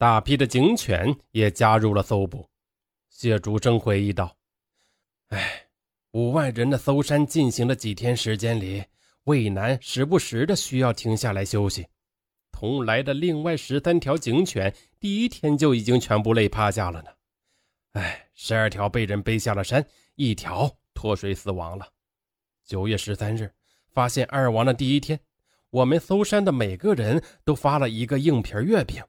大批的警犬也加入了搜捕。谢竹生回忆道：“哎，五万人的搜山进行了几天时间里，渭南时不时的需要停下来休息。同来的另外十三条警犬，第一天就已经全部累趴下了呢。哎，十二条被人背下了山，一条脱水死亡了。九月十三日，发现二王的第一天，我们搜山的每个人都发了一个硬皮月饼，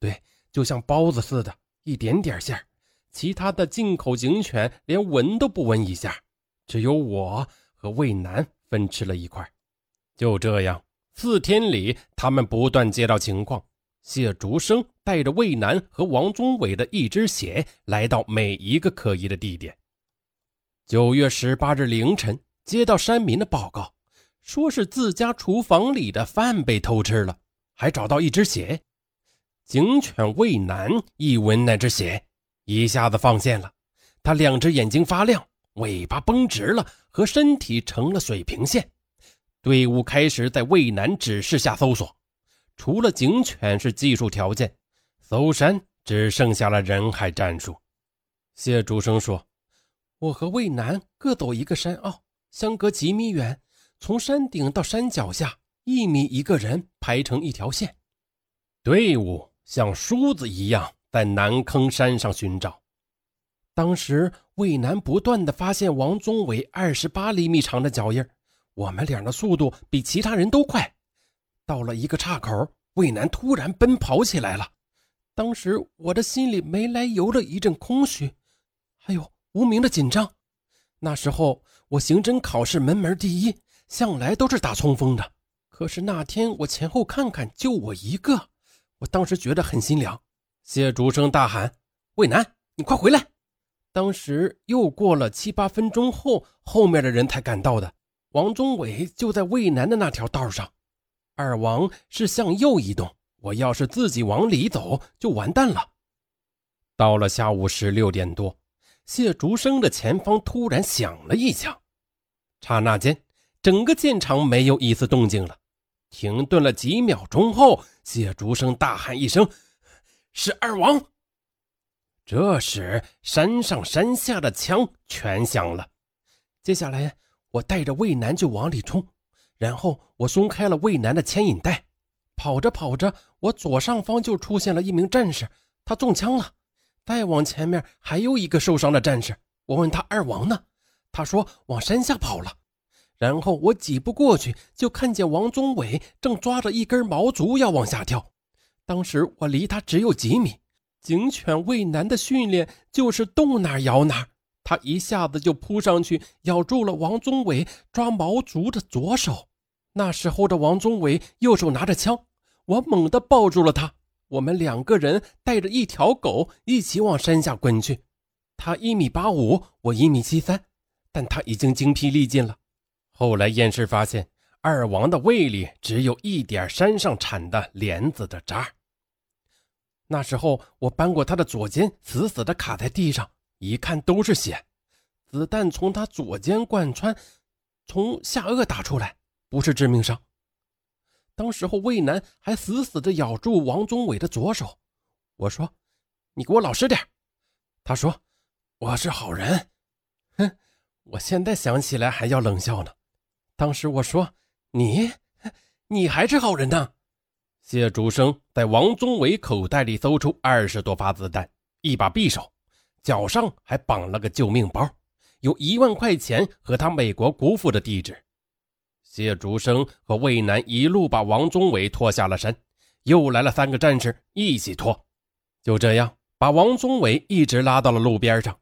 对，就像包子似的，一点点馅儿。”其他的进口警犬连闻都不闻一下，只有我和魏南分吃了一块。就这样，四天里，他们不断接到情况。谢竹生带着魏南和王宗伟的一只鞋来到每一个可疑的地点。九月十八日凌晨，接到山民的报告，说是自家厨房里的饭被偷吃了，还找到一只鞋。警犬魏南一闻那只鞋。一下子放线了，他两只眼睛发亮，尾巴绷直了，和身体成了水平线。队伍开始在渭南指示下搜索，除了警犬是技术条件，搜山只剩下了人海战术。谢竹生说：“我和渭南各走一个山坳，相隔几米远，从山顶到山脚下一米一个人排成一条线，队伍像梳子一样。”在南坑山上寻找，当时魏南不断的发现王宗伟二十八厘米长的脚印我们俩的速度比其他人都快。到了一个岔口，魏南突然奔跑起来了。当时我的心里没来由的一阵空虚，还有无名的紧张。那时候我刑侦考试门门第一，向来都是打冲锋的。可是那天我前后看看，就我一个，我当时觉得很心凉。谢竹生大喊：“魏南，你快回来！”当时又过了七八分钟后，后面的人才赶到的。王宗伟就在魏南的那条道上，二王是向右移动。我要是自己往里走，就完蛋了。到了下午十六点多，谢竹生的前方突然响了一枪，刹那间，整个现场没有一丝动静了。停顿了几秒钟后，谢竹生大喊一声。是二王。这时，山上山下的枪全响了。接下来，我带着魏南就往里冲，然后我松开了魏南的牵引带，跑着跑着，我左上方就出现了一名战士，他中枪了。再往前面还有一个受伤的战士，我问他二王呢？他说往山下跑了。然后我几步过去，就看见王宗伟正抓着一根毛竹要往下跳。当时我离他只有几米，警犬畏难的训练就是动哪咬哪，他一下子就扑上去咬住了王宗伟抓毛竹的左手。那时候的王宗伟右手拿着枪，我猛地抱住了他，我们两个人带着一条狗一起往山下滚去。他一米八五，我一米七三，但他已经精疲力尽了。后来验尸发现，二王的胃里只有一点山上产的莲子的渣。那时候我扳过他的左肩，死死的卡在地上，一看都是血，子弹从他左肩贯穿，从下颚打出来，不是致命伤。当时候魏楠还死死的咬住王宗伟的左手，我说：“你给我老实点。”他说：“我是好人。”哼，我现在想起来还要冷笑呢。当时我说：“你，你还是好人呢。”谢竹生在王宗伟口袋里搜出二十多发子弹，一把匕首，脚上还绑了个救命包，有一万块钱和他美国姑父的地址。谢竹生和魏楠一路把王宗伟拖下了山，又来了三个战士一起拖，就这样把王宗伟一直拉到了路边上。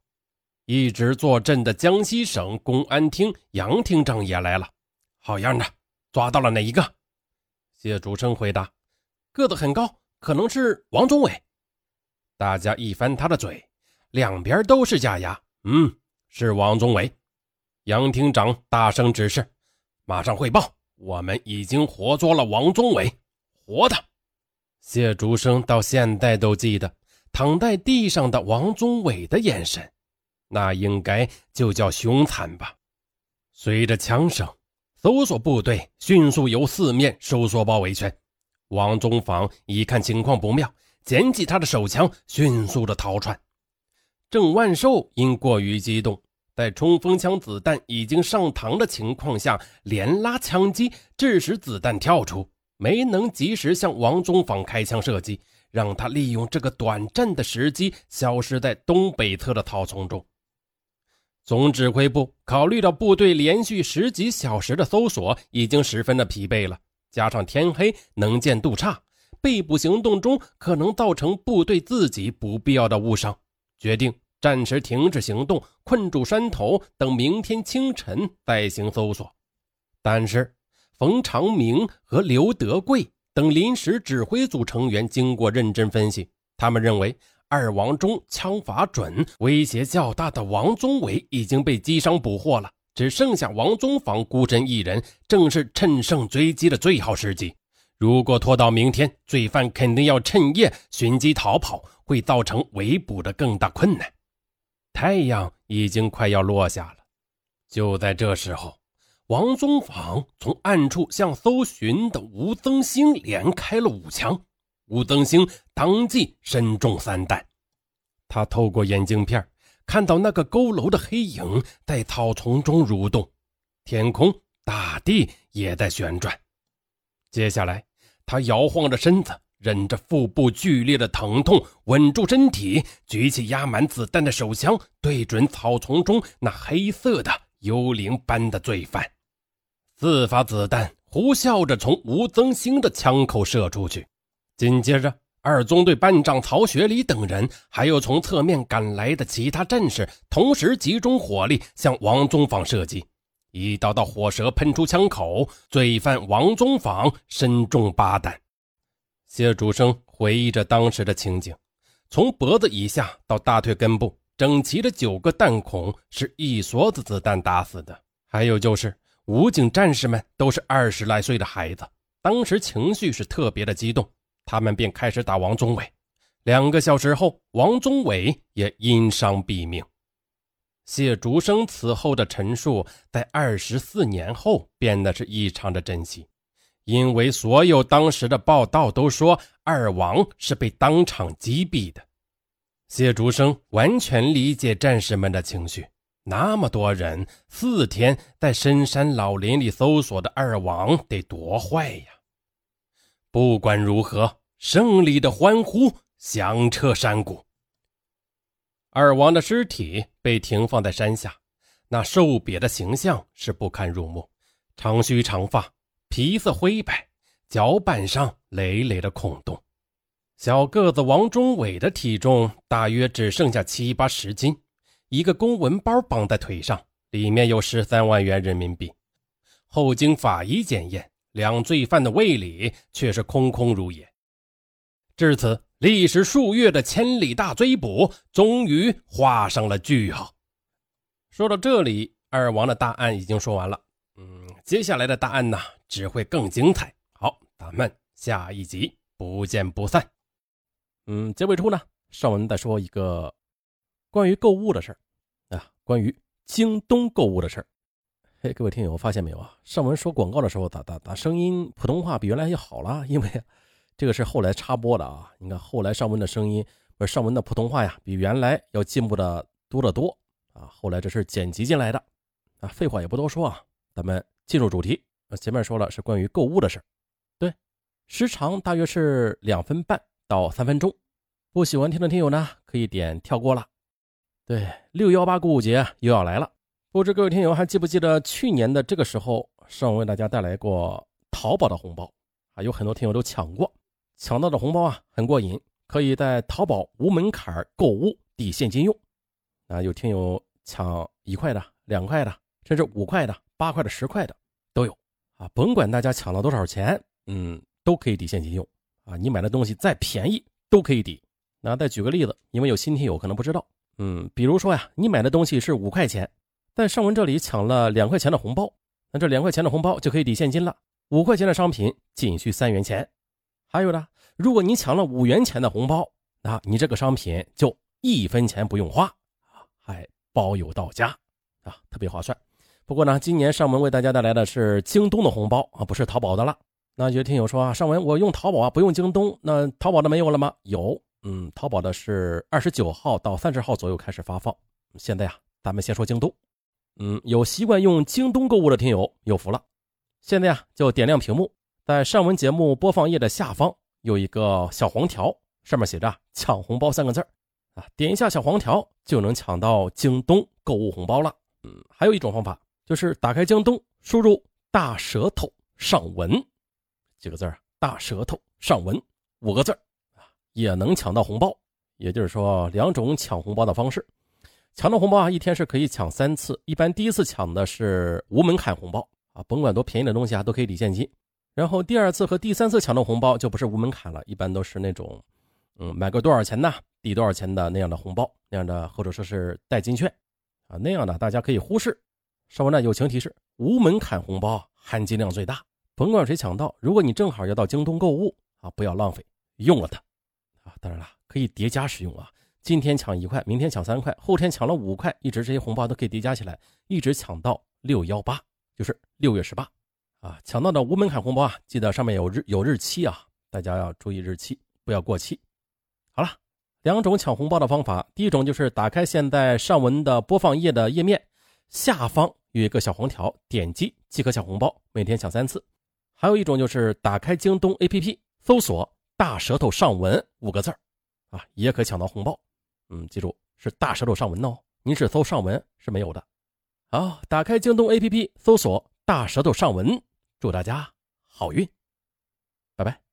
一直坐镇的江西省公安厅杨厅长也来了，好样的，抓到了哪一个？谢竹生回答。个子很高，可能是王宗伟。大家一翻他的嘴，两边都是假牙。嗯，是王宗伟。杨厅长大声指示：“马上汇报，我们已经活捉了王宗伟，活的。”谢竹生到现在都记得躺在地上的王宗伟的眼神，那应该就叫凶残吧。随着枪声，搜索部队迅速由四面收缩包围圈。王宗坊一看情况不妙，捡起他的手枪，迅速的逃窜。郑万寿因过于激动，在冲锋枪子弹已经上膛的情况下，连拉枪击，致使子弹跳出，没能及时向王宗坊开枪射击，让他利用这个短暂的时机消失在东北侧的草丛中。总指挥部考虑到部队连续十几小时的搜索已经十分的疲惫了，加上天黑能见度差，被捕行动中可能造成部队自己不必要的误伤，决定暂时停止行动，困住山头，等明天清晨再行搜索。但是，冯长明和刘德贵等临时指挥组成员经过认真分析，他们认为。二王中枪法准，威胁较大的王宗伟已经被击伤捕获了，只剩下王宗坊孤身一人，正是趁胜追击的最好时机。如果拖到明天，罪犯肯定要趁夜寻机逃跑，会造成围捕的更大困难。太阳已经快要落下了，就在这时候，王宗坊从暗处向搜寻的吴增兴连开了五枪。吴增兴当即身中三弹，他透过眼镜片看到那个佝偻的黑影在草丛中蠕动，天空、大地也在旋转。接下来，他摇晃着身子，忍着腹部剧烈的疼痛，稳住身体，举起压满子弹的手枪，对准草丛中那黑色的幽灵般的罪犯。四发子弹呼啸着从吴增兴的枪口射出去。紧接着，二中队班长曹学礼等人，还有从侧面赶来的其他战士，同时集中火力向王宗坊射击。一道道火舌喷出枪口，罪犯王宗坊身中八弹。谢主生回忆着当时的情景：从脖子以下到大腿根部，整齐的九个弹孔是一梭子子弹打死的。还有就是，武警战士们都是二十来岁的孩子，当时情绪是特别的激动。他们便开始打王宗伟，两个小时后，王宗伟也因伤毙命。谢竹生此后的陈述，在二十四年后变得是异常的珍惜，因为所有当时的报道都说二王是被当场击毙的。谢竹生完全理解战士们的情绪，那么多人四天在深山老林里搜索的二王得多坏呀！不管如何，胜利的欢呼响彻山谷。二王的尸体被停放在山下，那瘦瘪的形象是不堪入目，长须长发，皮色灰白，脚板上累累的孔洞。小个子王忠伟的体重大约只剩下七八十斤，一个公文包绑在腿上，里面有十三万元人民币。后经法医检验。两罪犯的胃里却是空空如也。至此，历时数月的千里大追捕终于画上了句号。说到这里，二王的大案已经说完了。嗯，接下来的大案呢，只会更精彩。好，咱们下一集不见不散。嗯，结尾处呢，上文再说一个关于购物的事儿啊，关于京东购物的事儿。嘿，各位听友，发现没有啊？上文说广告的时候，咋咋咋声音普通话比原来要好了？因为这个是后来插播的啊。你看后来上文的声音，不是上文的普通话呀，比原来要进步的多得多啊。后来这是剪辑进来的啊。废话也不多说啊，咱们进入主题。前面说了是关于购物的事对，时长大约是两分半到三分钟。不喜欢听的听友呢，可以点跳过了。对，六幺八购物节又要来了。不知各位听友还记不记得去年的这个时候，上文为大家带来过淘宝的红包啊，有很多听友都抢过，抢到的红包啊很过瘾，可以在淘宝无门槛购物抵现金用。啊，有听友抢一块的、两块的，甚至五块的、八块的、十块的都有啊，甭管大家抢了多少钱，嗯，都可以抵现金用啊。你买的东西再便宜都可以抵。那再举个例子，因为有新听友可能不知道，嗯，比如说呀，你买的东西是五块钱。在尚文这里抢了两块钱的红包，那这两块钱的红包就可以抵现金了。五块钱的商品仅需三元钱。还有呢，如果你抢了五元钱的红包，那你这个商品就一分钱不用花，还包邮到家啊，特别划算。不过呢，今年尚文为大家带来的是京东的红包啊，不是淘宝的了。那有些听友说啊，尚文，我用淘宝啊，不用京东，那淘宝的没有了吗？有，嗯，淘宝的是二十九号到三十号左右开始发放。现在呀，咱们先说京东。嗯，有习惯用京东购物的听友有福了。现在呀，就点亮屏幕，在上文节目播放页的下方有一个小黄条，上面写着“抢红包”三个字啊，点一下小黄条就能抢到京东购物红包了。嗯，还有一种方法就是打开京东，输入“大舌头上文”几个字大舌头上文”五个字啊，也能抢到红包。也就是说，两种抢红包的方式。抢到红包啊，一天是可以抢三次。一般第一次抢的是无门槛红包啊，甭管多便宜的东西啊，都可以抵现金。然后第二次和第三次抢到红包就不是无门槛了，一般都是那种，嗯，买个多少钱呢，抵多少钱的那样的红包，那样的或者说是代金券啊，那样的大家可以忽视。稍微呢友情提示：无门槛红包含金量最大，甭管谁抢到，如果你正好要到京东购物啊，不要浪费，用了它啊。当然了，可以叠加使用啊。今天抢一块，明天抢三块，后天抢了五块，一直这些红包都可以叠加起来，一直抢到六幺八，就是六月十八，啊，抢到的无门槛红包啊，记得上面有日有日期啊，大家要注意日期，不要过期。好了，两种抢红包的方法，第一种就是打开现在上文的播放页的页面，下方有一个小黄条，点击即可抢红包，每天抢三次。还有一种就是打开京东 APP，搜索“大舌头上文”五个字啊，也可抢到红包。嗯，记住是大舌头上文哦，您是搜上文是没有的。好，打开京东 APP，搜索大舌头上文，祝大家好运，拜拜。